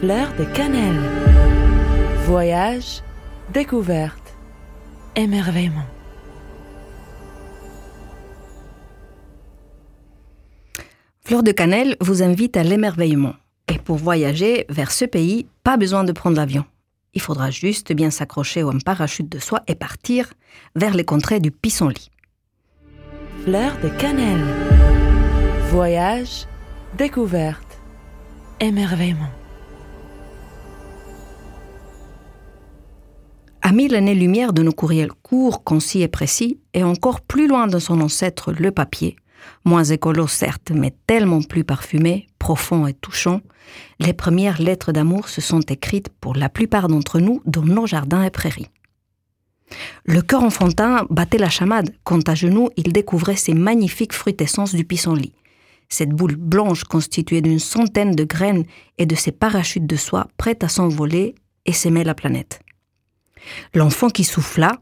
Fleur de cannelle. Voyage, découverte, émerveillement. Fleur de Cannelle vous invite à l'émerveillement. Et pour voyager vers ce pays, pas besoin de prendre l'avion. Il faudra juste bien s'accrocher à un parachute de soie et partir vers les contrées du pissenlit. Fleur de cannelle. Voyage, découverte, émerveillement. À mille années-lumière de nos courriels courts, concis et précis, et encore plus loin de son ancêtre le papier, moins écolo certes, mais tellement plus parfumé, profond et touchant, les premières lettres d'amour se sont écrites pour la plupart d'entre nous dans nos jardins et prairies. Le cœur enfantin battait la chamade quand à genoux il découvrait ces magnifiques fruitescences du pissenlit. Cette boule blanche constituée d'une centaine de graines et de ces parachutes de soie prêts à s'envoler et s'aimer la planète. L'enfant qui souffla,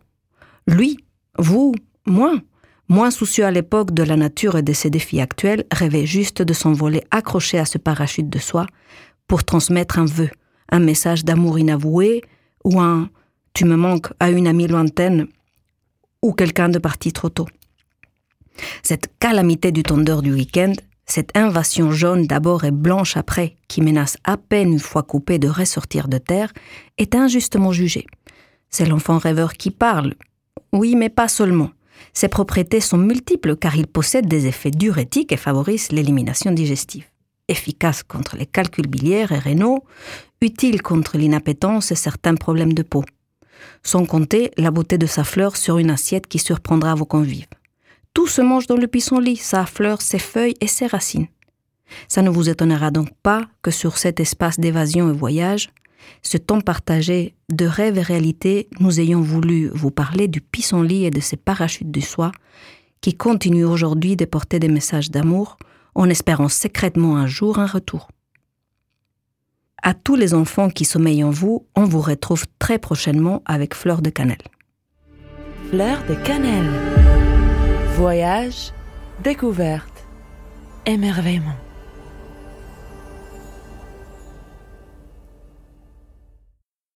lui, vous, moi, moins soucieux à l'époque de la nature et de ses défis actuels, rêvait juste de s'envoler accroché à ce parachute de soie pour transmettre un vœu, un message d'amour inavoué ou un tu me manques à une amie lointaine ou quelqu'un de parti trop tôt. Cette calamité du tondeur du week-end, cette invasion jaune d'abord et blanche après, qui menace à peine une fois coupée de ressortir de terre, est injustement jugée. C'est l'enfant rêveur qui parle. Oui, mais pas seulement. Ses propriétés sont multiples car il possède des effets diurétiques et favorise l'élimination digestive. Efficace contre les calculs biliaires et rénaux, utile contre l'inappétence et certains problèmes de peau. Sans compter la beauté de sa fleur sur une assiette qui surprendra vos convives. Tout se mange dans le pissenlit, sa fleur, ses feuilles et ses racines. Ça ne vous étonnera donc pas que sur cet espace d'évasion et voyage, ce temps partagé de rêve et réalité, nous ayons voulu vous parler du pissenlit et de ses parachutes de soie qui continuent aujourd'hui de porter des messages d'amour en espérant secrètement un jour un retour. À tous les enfants qui sommeillent en vous, on vous retrouve très prochainement avec Fleur de Cannelle. Fleur de cannelle. Voyage, découverte, émerveillement.